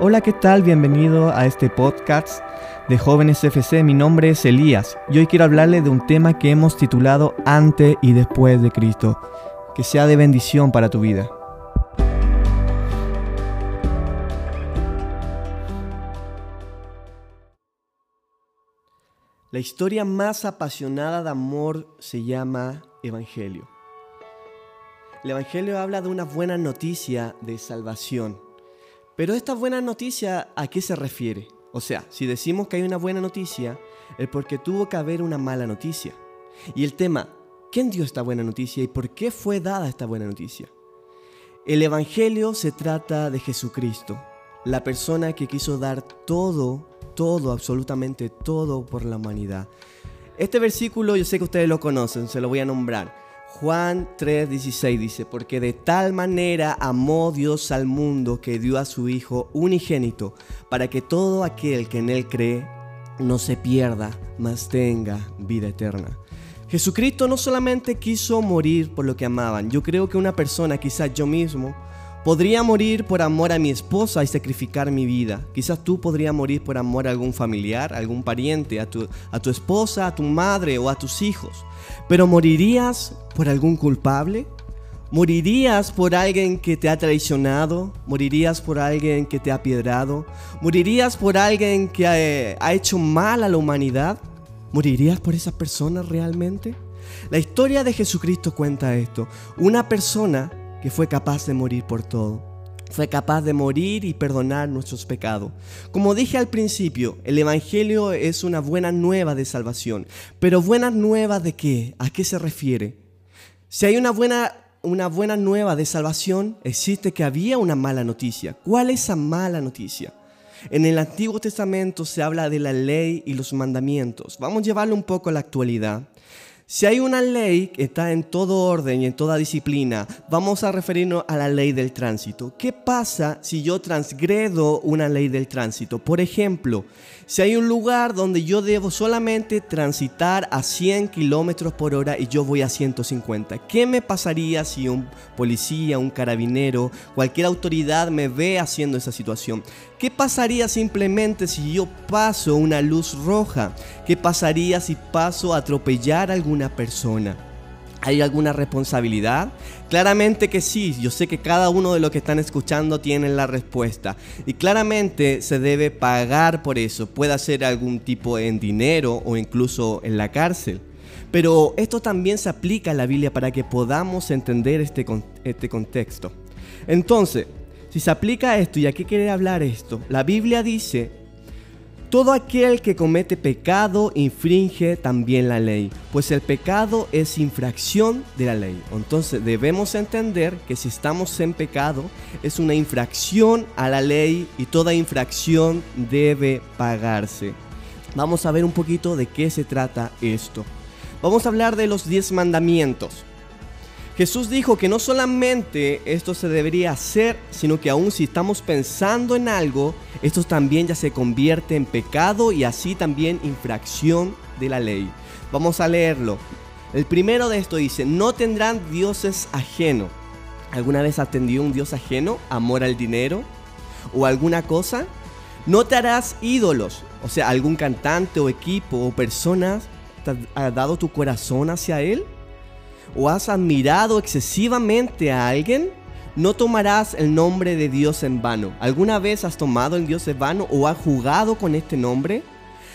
Hola, ¿qué tal? Bienvenido a este podcast de Jóvenes FC. Mi nombre es Elías y hoy quiero hablarle de un tema que hemos titulado Ante y después de Cristo. Que sea de bendición para tu vida. La historia más apasionada de amor se llama Evangelio. El Evangelio habla de una buena noticia de salvación pero esta buena noticia, ¿a qué se refiere? O sea, si decimos que hay una buena noticia, es porque tuvo que haber una mala noticia. Y el tema, ¿quién dio esta buena noticia y por qué fue dada esta buena noticia? El Evangelio se trata de Jesucristo, la persona que quiso dar todo, todo, absolutamente todo por la humanidad. Este versículo yo sé que ustedes lo conocen, se lo voy a nombrar. Juan 3:16 dice, porque de tal manera amó Dios al mundo que dio a su Hijo unigénito, para que todo aquel que en Él cree no se pierda, mas tenga vida eterna. Jesucristo no solamente quiso morir por lo que amaban, yo creo que una persona, quizás yo mismo, Podría morir por amor a mi esposa y sacrificar mi vida. Quizás tú podrías morir por amor a algún familiar, algún pariente, a tu, a tu esposa, a tu madre o a tus hijos. Pero ¿morirías por algún culpable? ¿Morirías por alguien que te ha traicionado? ¿Morirías por alguien que te ha piedrado? ¿Morirías por alguien que ha, eh, ha hecho mal a la humanidad? ¿Morirías por esa persona realmente? La historia de Jesucristo cuenta esto. Una persona que fue capaz de morir por todo. Fue capaz de morir y perdonar nuestros pecados. Como dije al principio, el Evangelio es una buena nueva de salvación. Pero buena nueva de qué? ¿A qué se refiere? Si hay una buena, una buena nueva de salvación, existe que había una mala noticia. ¿Cuál es esa mala noticia? En el Antiguo Testamento se habla de la ley y los mandamientos. Vamos a llevarlo un poco a la actualidad. Si hay una ley que está en todo orden y en toda disciplina, vamos a referirnos a la ley del tránsito. ¿Qué pasa si yo transgredo una ley del tránsito? Por ejemplo, si hay un lugar donde yo debo solamente transitar a 100 kilómetros por hora y yo voy a 150, ¿qué me pasaría si un policía, un carabinero, cualquier autoridad me ve haciendo esa situación? ¿Qué pasaría simplemente si yo paso una luz roja? ¿Qué pasaría si paso a atropellar a alguna persona? ¿Hay alguna responsabilidad? Claramente que sí, yo sé que cada uno de los que están escuchando tiene la respuesta. Y claramente se debe pagar por eso. Puede ser algún tipo en dinero o incluso en la cárcel. Pero esto también se aplica a la Biblia para que podamos entender este, este contexto. Entonces, si se aplica esto, ¿y a qué quiere hablar esto? La Biblia dice, todo aquel que comete pecado infringe también la ley, pues el pecado es infracción de la ley. Entonces debemos entender que si estamos en pecado es una infracción a la ley y toda infracción debe pagarse. Vamos a ver un poquito de qué se trata esto. Vamos a hablar de los diez mandamientos. Jesús dijo que no solamente esto se debería hacer, sino que aún si estamos pensando en algo, esto también ya se convierte en pecado y así también infracción de la ley. Vamos a leerlo. El primero de esto dice, no tendrán dioses ajenos. ¿Alguna vez tenido un dios ajeno? ¿Amor al dinero? ¿O alguna cosa? No te harás ídolos. O sea, algún cantante o equipo o personas ha dado tu corazón hacia él o has admirado excesivamente a alguien, no tomarás el nombre de Dios en vano. ¿Alguna vez has tomado el Dios en vano o has jugado con este nombre?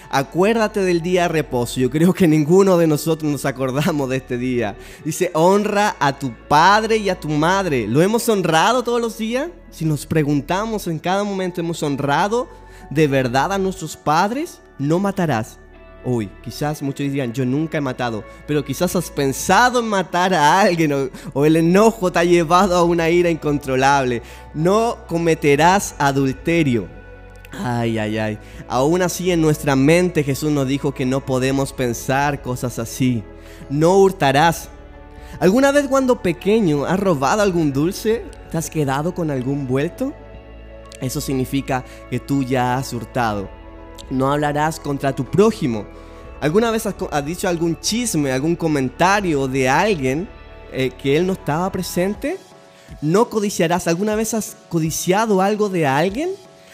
Acuérdate del día de reposo. Yo creo que ninguno de nosotros nos acordamos de este día. Dice, honra a tu padre y a tu madre. ¿Lo hemos honrado todos los días? Si nos preguntamos en cada momento, ¿hemos honrado de verdad a nuestros padres? No matarás. Uy, quizás muchos dirían, yo nunca he matado, pero quizás has pensado en matar a alguien o, el enojo te ha llevado a una ira incontrolable. No cometerás adulterio. Ay, ay, ay. Aún así en nuestra mente Jesús nos dijo que no podemos pensar cosas así. No hurtarás. ¿Alguna vez cuando pequeño has robado algún dulce? ¿Te has quedado con algún vuelto? Eso significa que tú ya has hurtado no hablarás contra tu prójimo. ¿Alguna vez has, dicho algún chisme, algún comentario de alguien eh, que él no estaba presente? No codiciarás. ¿Alguna vez has codiciado algo de alguien?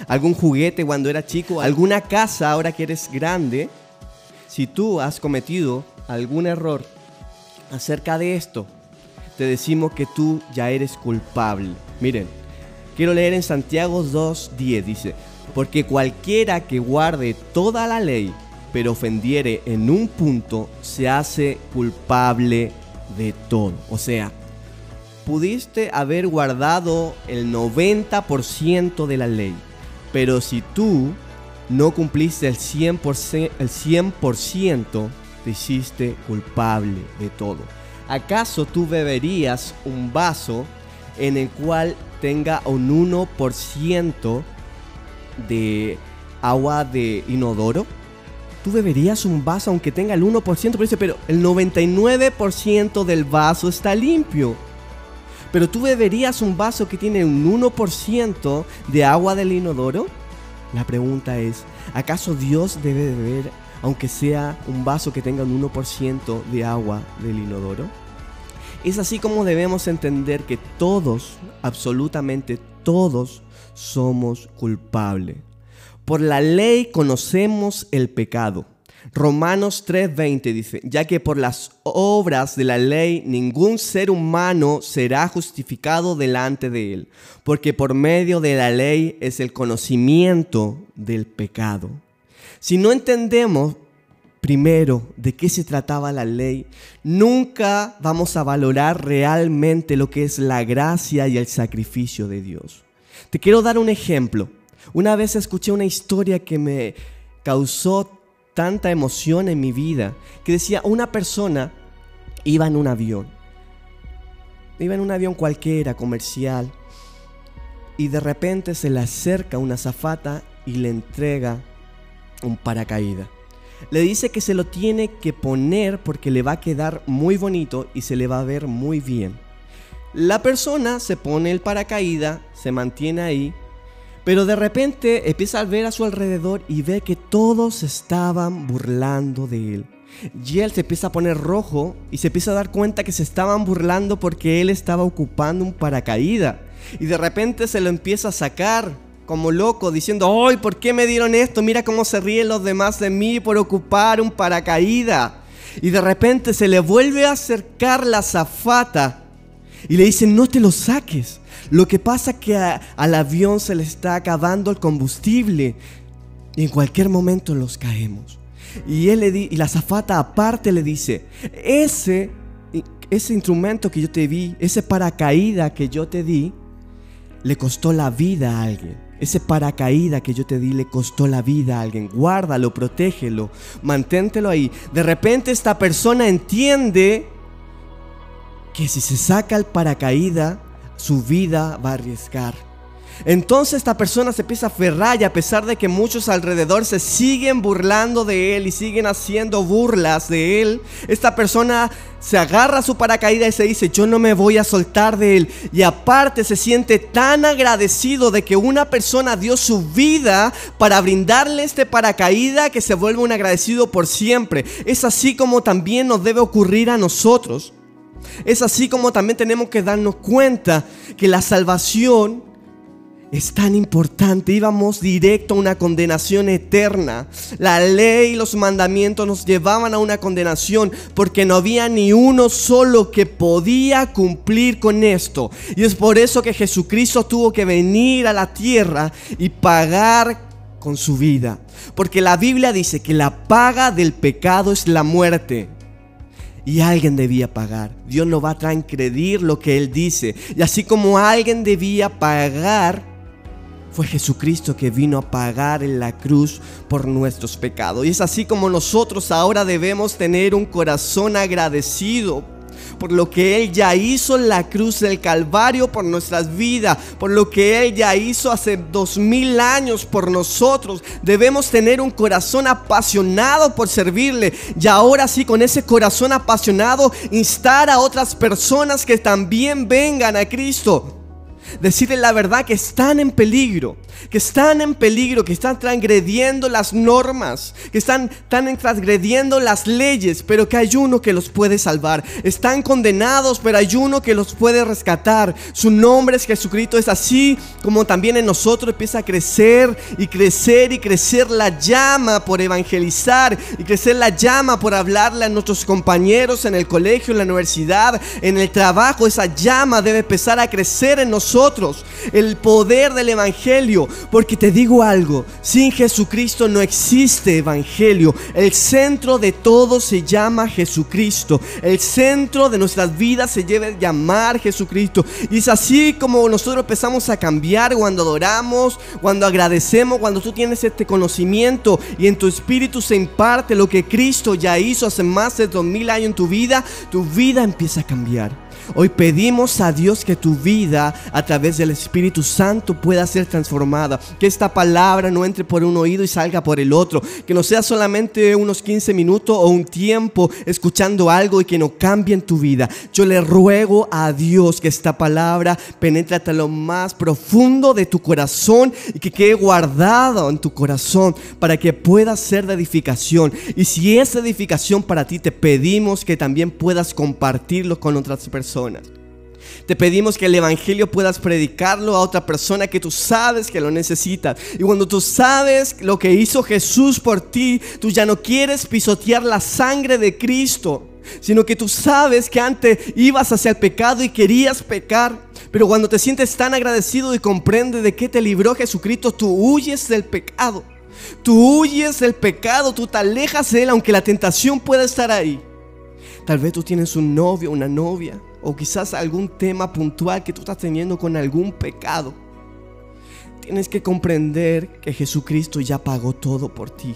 algún juguete cuando era chico, alguna casa ahora que eres grande, si tú has cometido algún error acerca de esto, te decimos que tú ya eres culpable. Miren, quiero leer en Santiago 2.10, dice, porque cualquiera que guarde toda la ley, pero ofendiere en un punto, se hace culpable de todo. O sea, pudiste haber guardado el 90% de la ley, pero si tú no cumpliste el 100%, el 100% te hiciste culpable de todo. ¿Acaso tú beberías un vaso en el cual tenga un 1% de agua de inodoro? Tú beberías un vaso aunque tenga el 1%, pero, pero el 99% del vaso está limpio. Pero tú beberías un vaso que tiene un 1% de agua del inodoro? La pregunta es, ¿acaso Dios debe beber aunque sea un vaso que tenga un 1% de agua del inodoro? Es así como debemos entender que todos, absolutamente todos, somos culpables. Por la ley conocemos el pecado. Romanos 3:20 dice, ya que por las obras de la ley ningún ser humano será justificado delante de él, porque por medio de la ley es el conocimiento del pecado. Si no entendemos primero de qué se trataba la ley, nunca vamos a valorar realmente lo que es la gracia y el sacrificio de Dios. Te quiero dar un ejemplo. Una vez escuché una historia que me causó tanta emoción en mi vida, que decía, una persona iba en un avión, iba en un avión cualquiera, comercial, y de repente se le acerca una zafata y le entrega un paracaídas. Le dice que se lo tiene que poner porque le va a quedar muy bonito y se le va a ver muy bien. La persona se pone el paracaídas, se mantiene ahí, pero de repente empieza a ver a su alrededor y ve que todos estaban burlando de él. Y él se empieza a poner rojo y se empieza a dar cuenta que se estaban burlando porque él estaba ocupando un paracaídas. Y de repente se lo empieza a sacar como loco, diciendo, ¡ay, ¿por qué me dieron esto? Mira cómo se ríen los demás de mí por ocupar un paracaídas. Y de repente se le vuelve a acercar la zafata y le dice, no te lo saques. Lo que pasa es que al avión se le está acabando el combustible y en cualquier momento los caemos. Y, él le y la zafata aparte le dice, ese, ese instrumento que yo te di, ese paracaídas que yo te di, le costó la vida a alguien. Ese paracaída que yo te di le costó la vida a alguien. Guárdalo, protégelo, manténtelo ahí. De repente esta persona entiende que si se saca el paracaída, su vida va a arriesgar. Entonces esta persona se empieza a aferrar y a pesar de que muchos alrededor se siguen burlando de él y siguen haciendo burlas de él, esta persona se agarra a su paracaídas y se dice, yo no me voy a soltar de él. Y aparte se siente tan agradecido de que una persona dio su vida para brindarle este paracaídas que se vuelve un agradecido por siempre. Es así como también nos debe ocurrir a nosotros. Es así como también tenemos que darnos cuenta que la salvación es tan importante. Íbamos directo a una condenación eterna. La ley y los mandamientos nos llevaban a una condenación porque no había ni uno solo que podía cumplir con esto. Y es por eso que Jesucristo tuvo que venir a la tierra y pagar con su vida. Porque la Biblia dice que la paga del pecado es la muerte. Y alguien debía pagar. Dios no va a transgredir lo que Él dice. Y así como alguien debía pagar, fue Jesucristo que vino a pagar en la cruz por nuestros pecados. Y es así como nosotros ahora debemos tener un corazón agradecido por lo que Él ya hizo en la cruz del Calvario por nuestras vidas, por lo que Él ya hizo hace dos mil años por nosotros. Debemos tener un corazón apasionado por servirle y ahora sí con ese corazón apasionado instar a otras personas que también vengan a Cristo. Decirles la verdad que están en peligro, que están en peligro, que están transgrediendo las normas, que están, están transgrediendo las leyes, pero que hay uno que los puede salvar. Están condenados, pero hay uno que los puede rescatar. Su nombre es Jesucristo. Es así como también en nosotros empieza a crecer y crecer y crecer la llama por evangelizar y crecer la llama por hablarle a nuestros compañeros en el colegio, en la universidad, en el trabajo. Esa llama debe empezar a crecer en nosotros. El poder del evangelio. Porque te digo algo, sin Jesucristo no existe evangelio. El centro de todo se llama Jesucristo. El centro de nuestras vidas se debe llamar Jesucristo. Y es así como nosotros empezamos a cambiar cuando adoramos, cuando agradecemos, cuando tú tienes este conocimiento y en tu espíritu se imparte lo que Cristo ya hizo hace más de dos mil años en tu vida, tu vida empieza a cambiar. Hoy pedimos a Dios que tu vida a través del Espíritu Santo pueda ser transformada. Que esta palabra no entre por un oído y salga por el otro. Que no sea solamente unos 15 minutos o un tiempo escuchando algo y que no cambie en tu vida. Yo le ruego a Dios que esta palabra penetre hasta lo más profundo de tu corazón y que quede guardado en tu corazón para que pueda ser de edificación. Y si es edificación para ti, te pedimos que también puedas compartirlo con otras personas te pedimos que el Evangelio puedas predicarlo a otra persona que tú sabes que lo necesita. Y cuando tú sabes lo que hizo Jesús por ti, tú ya no quieres pisotear la sangre de Cristo, sino que tú sabes que antes ibas hacia el pecado y querías pecar. Pero cuando te sientes tan agradecido y comprendes de qué te libró Jesucristo, tú huyes del pecado. Tú huyes del pecado, tú te alejas de él, aunque la tentación pueda estar ahí. Tal vez tú tienes un novio, una novia o quizás algún tema puntual que tú estás teniendo con algún pecado. Tienes que comprender que Jesucristo ya pagó todo por ti,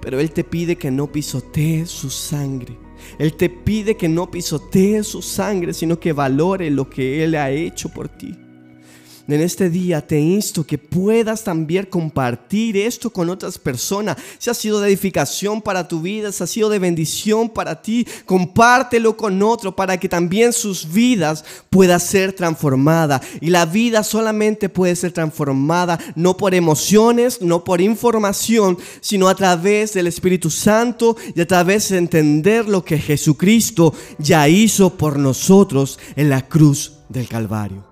pero Él te pide que no pisotees su sangre. Él te pide que no pisotees su sangre, sino que valore lo que Él ha hecho por ti. En este día te insto que puedas también compartir esto con otras personas. Si ha sido de edificación para tu vida, si ha sido de bendición para ti, compártelo con otro para que también sus vidas puedan ser transformadas. Y la vida solamente puede ser transformada no por emociones, no por información, sino a través del Espíritu Santo y a través de entender lo que Jesucristo ya hizo por nosotros en la cruz del Calvario.